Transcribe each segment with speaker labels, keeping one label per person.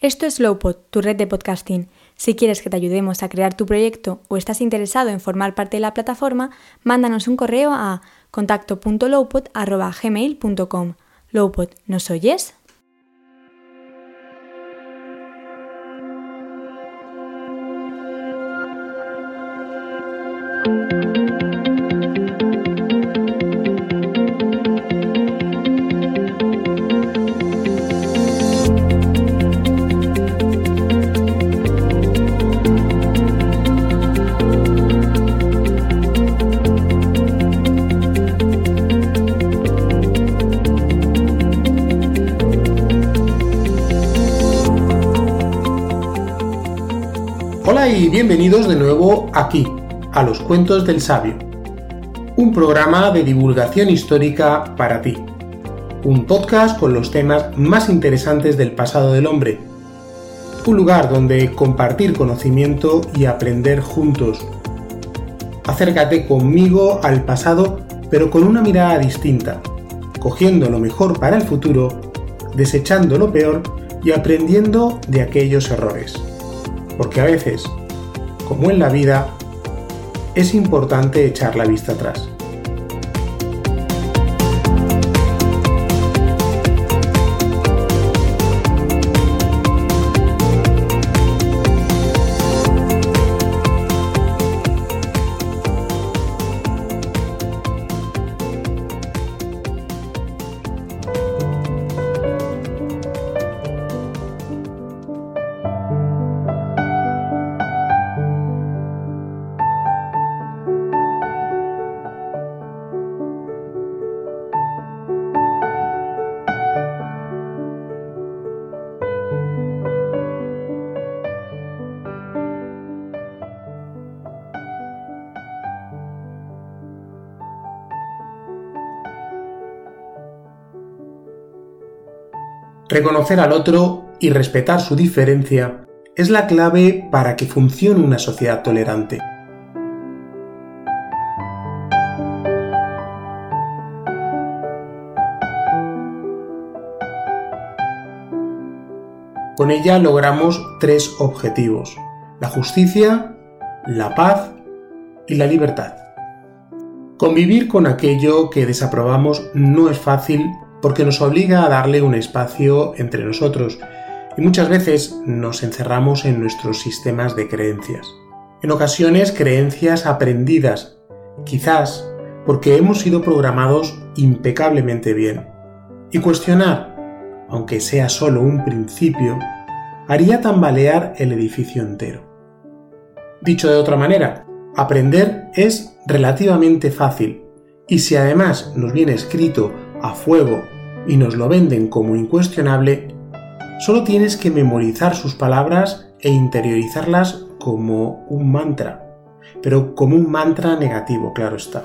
Speaker 1: Esto es Lowpod, tu red de podcasting. Si quieres que te ayudemos a crear tu proyecto o estás interesado en formar parte de la plataforma, mándanos un correo a contacto.lowpod.gmail.com. Lowpod, ¿nos oyes?
Speaker 2: Y bienvenidos de nuevo aquí, a los Cuentos del Sabio, un programa de divulgación histórica para ti, un podcast con los temas más interesantes del pasado del hombre, un lugar donde compartir conocimiento y aprender juntos. Acércate conmigo al pasado, pero con una mirada distinta, cogiendo lo mejor para el futuro, desechando lo peor y aprendiendo de aquellos errores. Porque a veces, como en la vida, es importante echar la vista atrás. Reconocer al otro y respetar su diferencia es la clave para que funcione una sociedad tolerante. Con ella logramos tres objetivos, la justicia, la paz y la libertad. Convivir con aquello que desaprobamos no es fácil porque nos obliga a darle un espacio entre nosotros y muchas veces nos encerramos en nuestros sistemas de creencias. En ocasiones creencias aprendidas, quizás porque hemos sido programados impecablemente bien. Y cuestionar, aunque sea solo un principio, haría tambalear el edificio entero. Dicho de otra manera, aprender es relativamente fácil, y si además nos viene escrito a fuego y nos lo venden como incuestionable, solo tienes que memorizar sus palabras e interiorizarlas como un mantra, pero como un mantra negativo, claro está.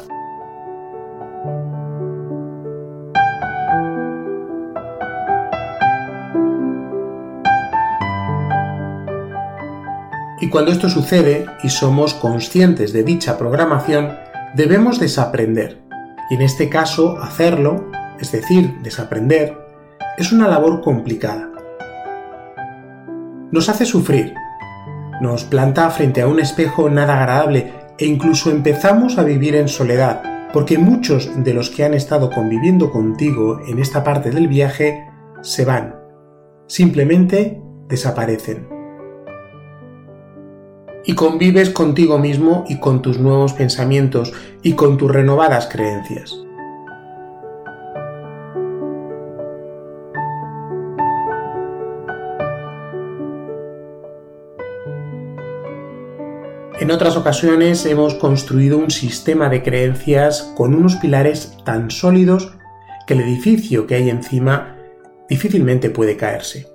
Speaker 2: Y cuando esto sucede y somos conscientes de dicha programación, debemos desaprender. Y en este caso, hacerlo es decir, desaprender, es una labor complicada. Nos hace sufrir, nos planta frente a un espejo nada agradable e incluso empezamos a vivir en soledad, porque muchos de los que han estado conviviendo contigo en esta parte del viaje se van, simplemente desaparecen. Y convives contigo mismo y con tus nuevos pensamientos y con tus renovadas creencias. En otras ocasiones hemos construido un sistema de creencias con unos pilares tan sólidos que el edificio que hay encima difícilmente puede caerse.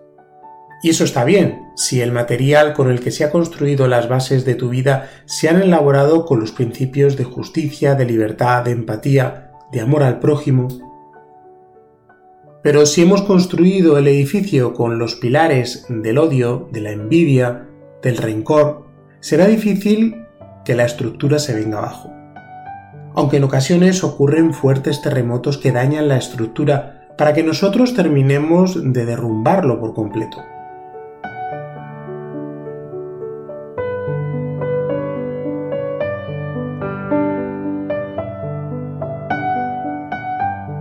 Speaker 2: Y eso está bien, si el material con el que se ha construido las bases de tu vida se han elaborado con los principios de justicia, de libertad, de empatía, de amor al prójimo. Pero si hemos construido el edificio con los pilares del odio, de la envidia, del rencor, será difícil que la estructura se venga abajo. Aunque en ocasiones ocurren fuertes terremotos que dañan la estructura para que nosotros terminemos de derrumbarlo por completo.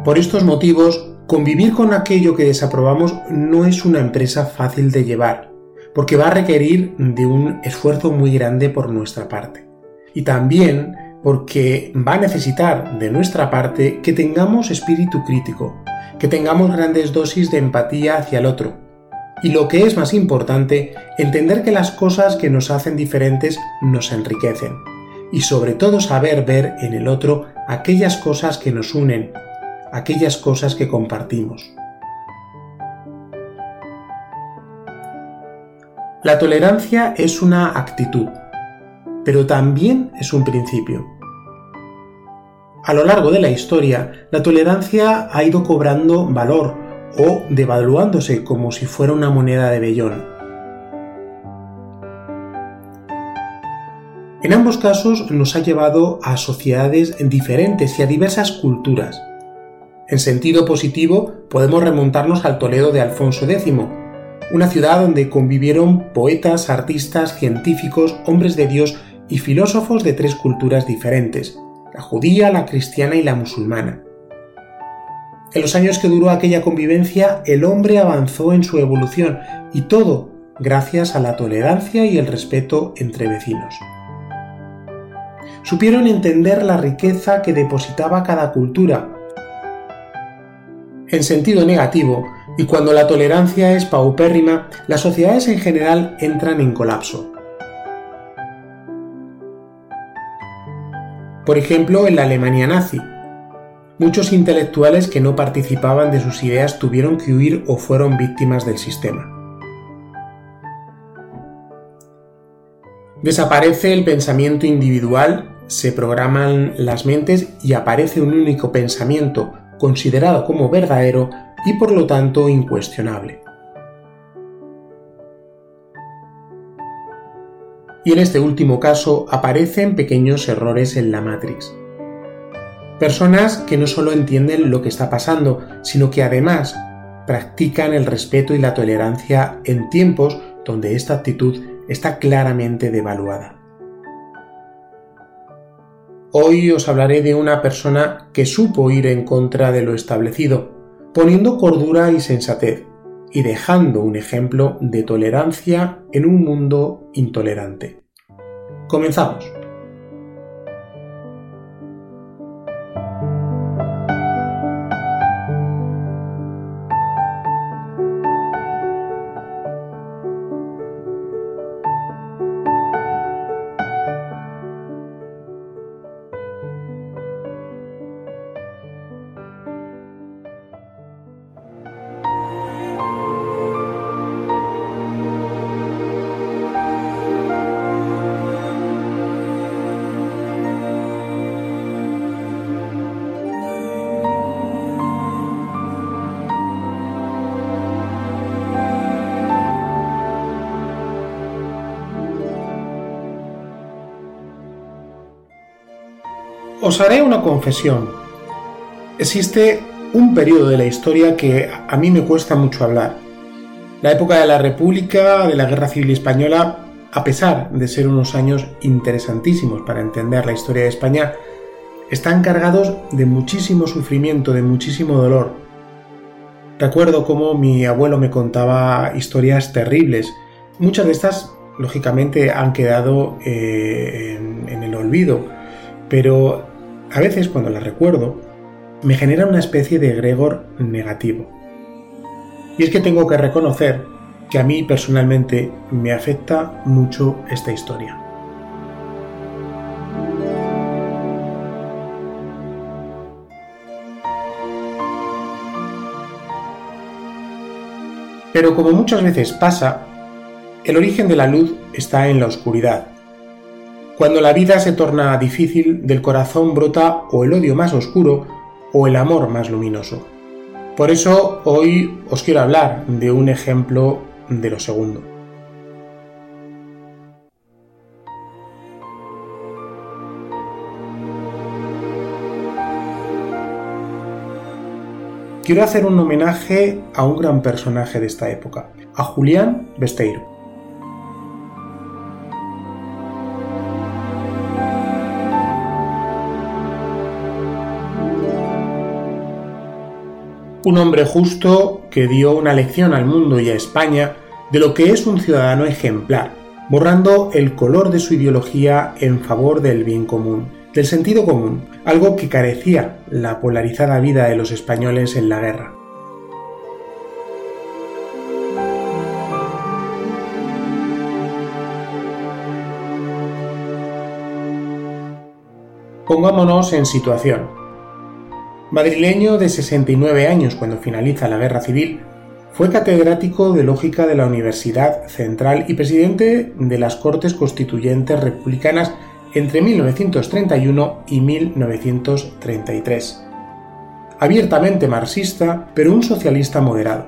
Speaker 2: Por estos motivos, convivir con aquello que desaprobamos no es una empresa fácil de llevar, porque va a requerir de un esfuerzo muy grande por nuestra parte. Y también porque va a necesitar de nuestra parte que tengamos espíritu crítico, que tengamos grandes dosis de empatía hacia el otro. Y lo que es más importante, entender que las cosas que nos hacen diferentes nos enriquecen. Y sobre todo saber ver en el otro aquellas cosas que nos unen, aquellas cosas que compartimos. La tolerancia es una actitud, pero también es un principio. A lo largo de la historia, la tolerancia ha ido cobrando valor o devaluándose como si fuera una moneda de vellón. En ambos casos nos ha llevado a sociedades diferentes y a diversas culturas. En sentido positivo, podemos remontarnos al Toledo de Alfonso X, una ciudad donde convivieron poetas, artistas, científicos, hombres de Dios y filósofos de tres culturas diferentes, la judía, la cristiana y la musulmana. En los años que duró aquella convivencia, el hombre avanzó en su evolución y todo gracias a la tolerancia y el respeto entre vecinos. Supieron entender la riqueza que depositaba cada cultura. En sentido negativo, y cuando la tolerancia es paupérrima, las sociedades en general entran en colapso. Por ejemplo, en la Alemania nazi. Muchos intelectuales que no participaban de sus ideas tuvieron que huir o fueron víctimas del sistema. Desaparece el pensamiento individual, se programan las mentes y aparece un único pensamiento considerado como verdadero y por lo tanto incuestionable. Y en este último caso aparecen pequeños errores en la Matrix. Personas que no solo entienden lo que está pasando, sino que además practican el respeto y la tolerancia en tiempos donde esta actitud está claramente devaluada. Hoy os hablaré de una persona que supo ir en contra de lo establecido, poniendo cordura y sensatez, y dejando un ejemplo de tolerancia en un mundo intolerante. Comenzamos. Os haré una confesión. Existe un periodo de la historia que a mí me cuesta mucho hablar. La época de la República, de la Guerra Civil Española, a pesar de ser unos años interesantísimos para entender la historia de España, están cargados de muchísimo sufrimiento, de muchísimo dolor. Recuerdo cómo mi abuelo me contaba historias terribles. Muchas de estas, lógicamente, han quedado eh, en, el olvido, pero a veces cuando las recuerdo, me genera una especie de egregor negativo. Y es que tengo que reconocer que a mí personalmente me afecta mucho esta historia. Pero como muchas veces pasa, el origen de la luz está en la oscuridad. Cuando la vida se torna difícil, del corazón brota o el odio más oscuro o el amor más luminoso. Por eso hoy os quiero hablar de un ejemplo de lo segundo. quiero hacer un homenaje a un gran personaje de esta época, a Julián Besteiro. Un hombre justo que dio una lección al mundo y a España de lo que es un ciudadano ejemplar, borrando el color de su ideología en favor del bien común del sentido común, algo que carecía la polarizada vida de los españoles en la guerra. Pongámonos en situación. Madrileño de 69 años cuando finaliza la guerra civil, fue catedrático de lógica de la Universidad Central y presidente de las Cortes Constituyentes Republicanas entre 1931 y 1933. Abiertamente marxista, pero un socialista moderado.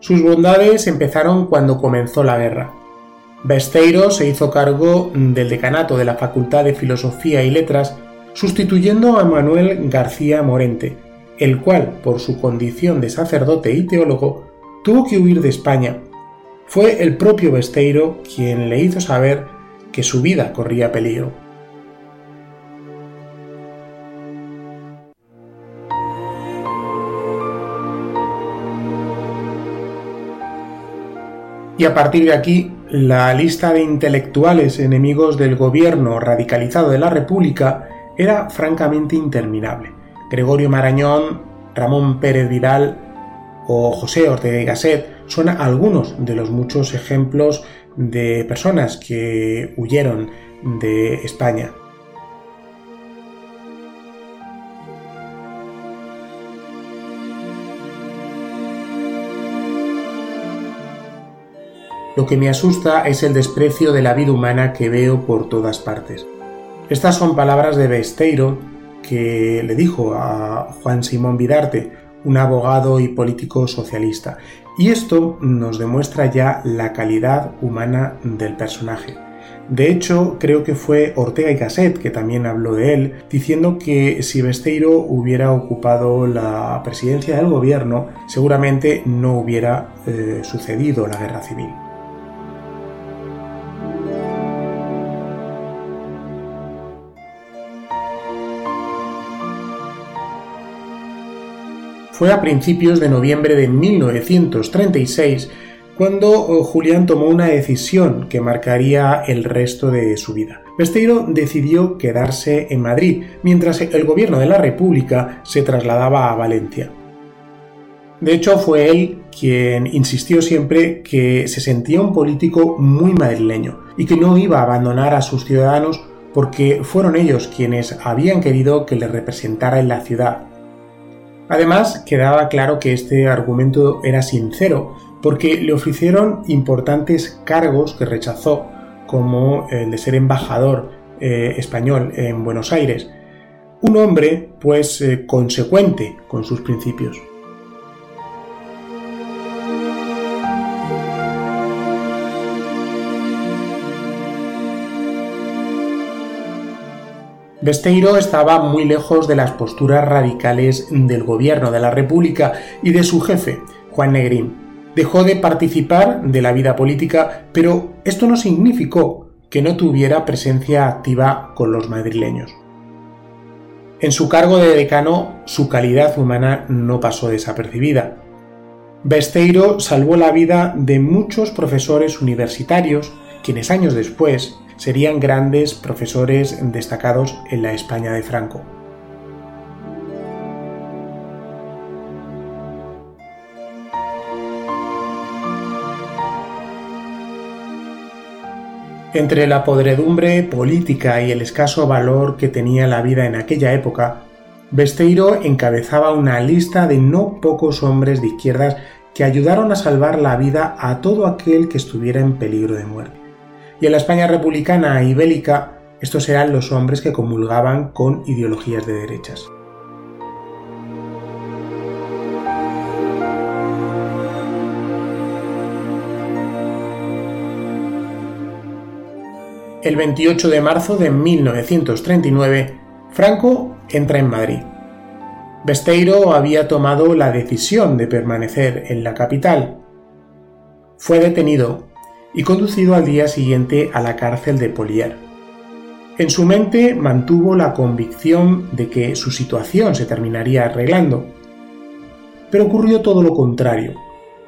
Speaker 2: Sus bondades empezaron cuando comenzó la guerra. Besteiro se hizo cargo del decanato de la Facultad de Filosofía y Letras, sustituyendo a Manuel García Morente, el cual, por su condición de sacerdote y teólogo, tuvo que huir de España. Fue el propio Besteiro quien le hizo saber que su vida corría peligro. Y a partir de aquí, la lista de intelectuales enemigos del gobierno radicalizado de la República era francamente interminable. Gregorio Marañón, Ramón Pérez Vidal o José Ortega y Gasset son algunos de los muchos ejemplos de personas que huyeron de España. Lo que me asusta es el desprecio de la vida humana que veo por todas partes. Estas son palabras de Besteiro que le dijo a Juan Simón Vidarte, un abogado y político socialista. Y esto nos demuestra ya la calidad humana del personaje. De hecho, creo que fue Ortega y Gasset que también habló de él, diciendo que si Besteiro hubiera ocupado la presidencia del gobierno, seguramente no hubiera eh, sucedido la guerra civil. Fue a principios de noviembre de 1936 cuando oh, Julián tomó una decisión que marcaría el resto de su vida. Besteiro decidió quedarse en Madrid, mientras el gobierno de la República se trasladaba a Valencia. De hecho, fue él quien insistió siempre que se sentía un político muy madrileño y que no iba a abandonar a sus ciudadanos porque fueron ellos quienes habían querido que le representara en la ciudad Además, quedaba claro que este argumento era sincero, porque le ofrecieron importantes cargos que rechazó, como el de ser embajador eh, español en Buenos Aires. Un hombre, pues, eh, consecuente con sus principios. Besteiro estaba muy lejos de las posturas radicales del gobierno de la República y de su jefe, Juan Negrín. Dejó de participar de la vida política, pero esto no significó que no tuviera presencia activa con los madrileños. En su cargo de decano, su calidad humana no pasó desapercibida. Besteiro salvó la vida de muchos profesores universitarios, quienes años después serían grandes profesores destacados en la España de Franco. Entre la podredumbre política y el escaso valor que tenía la vida en aquella época, Besteiro encabezaba una lista de no pocos hombres de izquierdas que ayudaron a salvar la vida a todo aquel que estuviera en peligro de muerte. Y en la España republicana y bélica, estos eran los hombres que comulgaban con ideologías de derechas. El 28 de marzo de 1939, Franco entra en Madrid. Besteiro había tomado la decisión de permanecer en la capital. Fue detenido y conducido al día siguiente a la cárcel de Polier. En su mente mantuvo la convicción de que su situación se terminaría arreglando. Pero ocurrió todo lo contrario.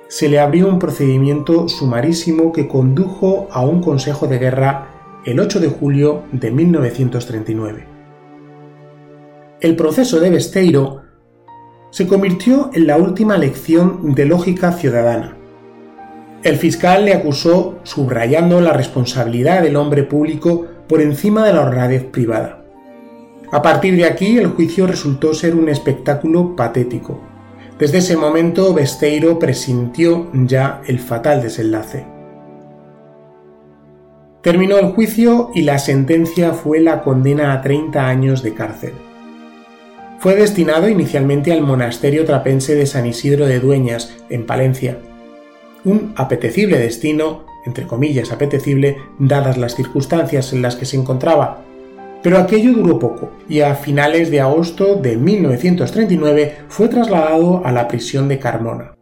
Speaker 2: Se le abrió un procedimiento sumarísimo que condujo a un consejo de guerra el 8 de julio de 1939. El proceso de Besteiro se convirtió en la última lección de lógica ciudadana. El fiscal le acusó subrayando la responsabilidad del hombre público por encima de la honradez privada. A partir de aquí el juicio resultó ser un espectáculo patético. Desde ese momento Besteiro presintió ya el fatal desenlace. Terminó el juicio y la sentencia fue la condena a 30 años de cárcel. Fue destinado inicialmente al monasterio trapense de San Isidro de Dueñas, en Palencia. Un apetecible destino, entre comillas apetecible, dadas las circunstancias en las que se encontraba. Pero aquello duró poco, y a finales de agosto de 1939 fue trasladado a la prisión de Carmona.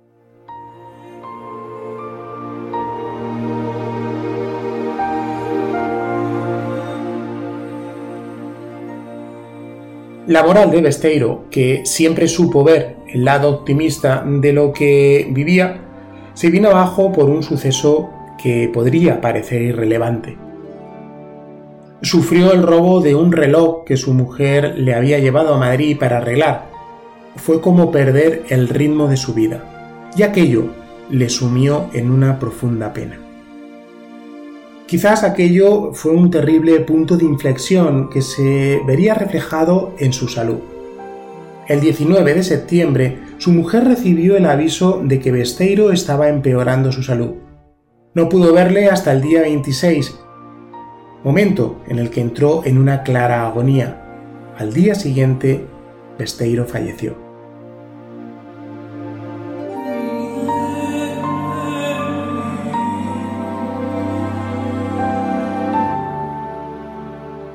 Speaker 2: La moral de Besteiro, que siempre supo ver el lado optimista de lo que vivía, se vino abajo por un suceso que podría parecer irrelevante. Sufrió el robo de un reloj que su mujer le había llevado a Madrid para arreglar. Fue como perder el ritmo de su vida, y aquello le sumió en una profunda pena. Quizás aquello fue un terrible punto de inflexión que se vería reflejado en su salud. El 19 de septiembre, su mujer recibió el aviso de que Besteiro estaba empeorando su salud. No pudo verle hasta el día 26, momento en el que entró en una clara agonía. Al día siguiente, Besteiro falleció.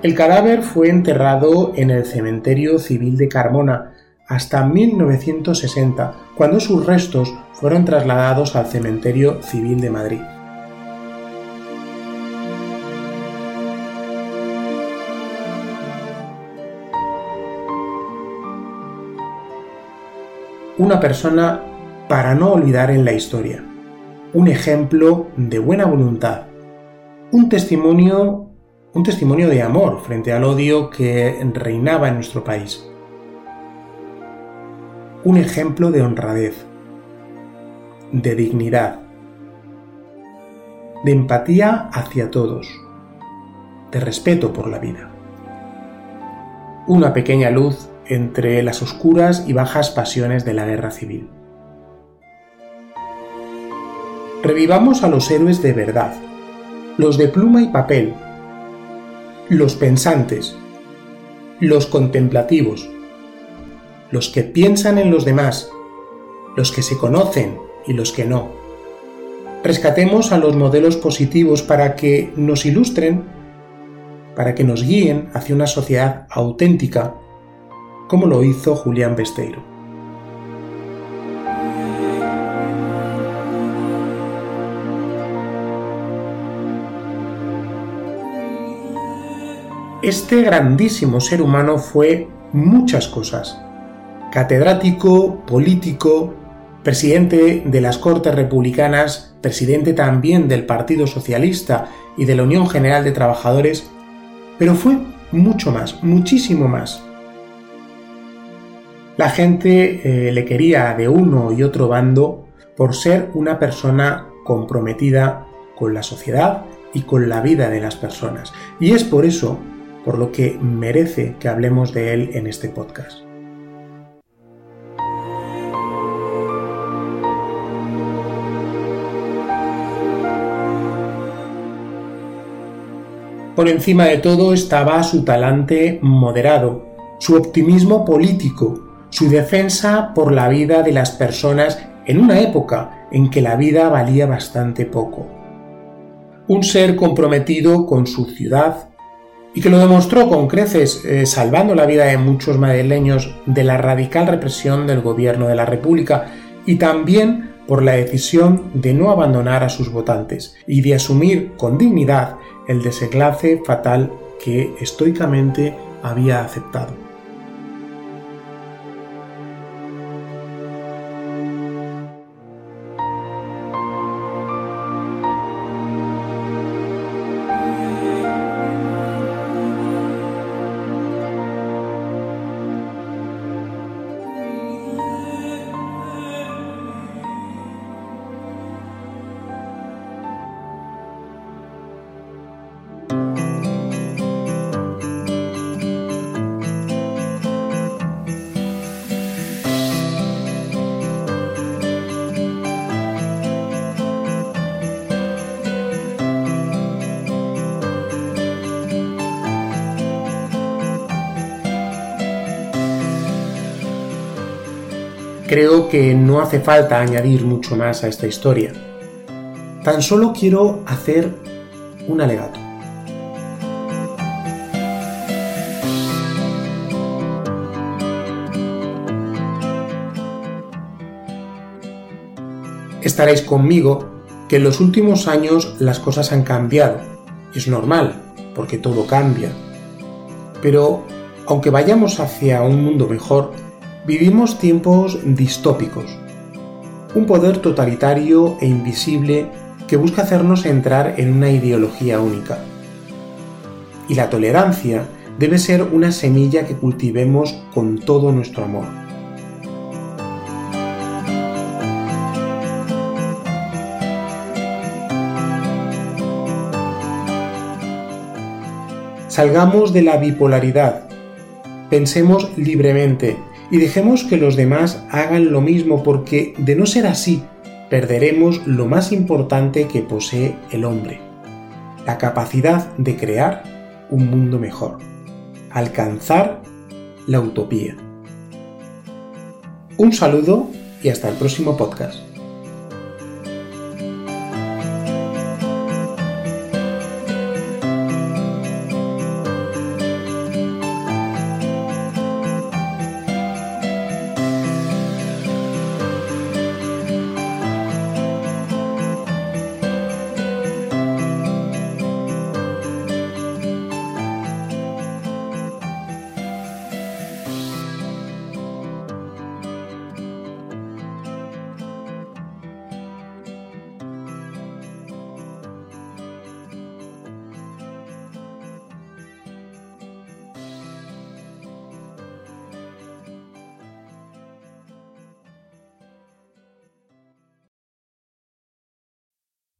Speaker 2: El cadáver fue enterrado en el cementerio civil de Carmona hasta 1960, cuando sus restos fueron trasladados al cementerio civil de Madrid. Una persona para no olvidar en la historia, un ejemplo de buena voluntad, un testimonio un testimonio de amor frente al odio que reinaba en nuestro país. Un ejemplo de honradez, de dignidad, de empatía hacia todos, de respeto por la vida. Una pequeña luz entre las oscuras y bajas pasiones de la guerra civil. Revivamos a los héroes de verdad, los de pluma y papel, los pensantes, los contemplativos, los que piensan en los demás, los que se conocen y los que no. Rescatemos a los modelos positivos para que nos ilustren, para que nos guíen hacia una sociedad auténtica, como lo hizo Julián Besteiro. Este grandísimo ser humano fue muchas cosas. Catedrático, político, presidente de las Cortes Republicanas, presidente también del Partido Socialista y de la Unión General de Trabajadores, pero fue mucho más, muchísimo más. La gente eh, le quería de uno y otro bando por ser una persona comprometida con la sociedad y con la vida de las personas. Y es por eso por lo que merece que hablemos de él en este podcast. Por encima de todo estaba su talante moderado, su optimismo político, su defensa por la vida de las personas en una época en que la vida valía bastante poco. Un ser comprometido con su ciudad y que lo demostró con creces eh, salvando la vida de muchos madrileños de la radical represión del gobierno de la República y también por la decisión de no abandonar a sus votantes y de asumir con dignidad el desenlace fatal que estoicamente había aceptado. Creo que no hace falta añadir mucho más a esta historia. Tan solo quiero hacer un alegato. Estaréis conmigo que en los últimos años las cosas han cambiado. Es normal, porque todo cambia. Pero aunque vayamos hacia un mundo mejor, Vivimos tiempos distópicos. Un poder totalitario e invisible que busca hacernos entrar en una ideología única. Y la tolerancia debe ser una semilla que cultivemos con todo nuestro amor. Salgamos de la bipolaridad, pensemos libremente y dejemos que los demás hagan lo mismo porque de no ser así, perderemos lo más importante que posee el hombre, la capacidad de crear un mundo mejor, alcanzar la utopía. Un saludo y hasta el próximo podcast.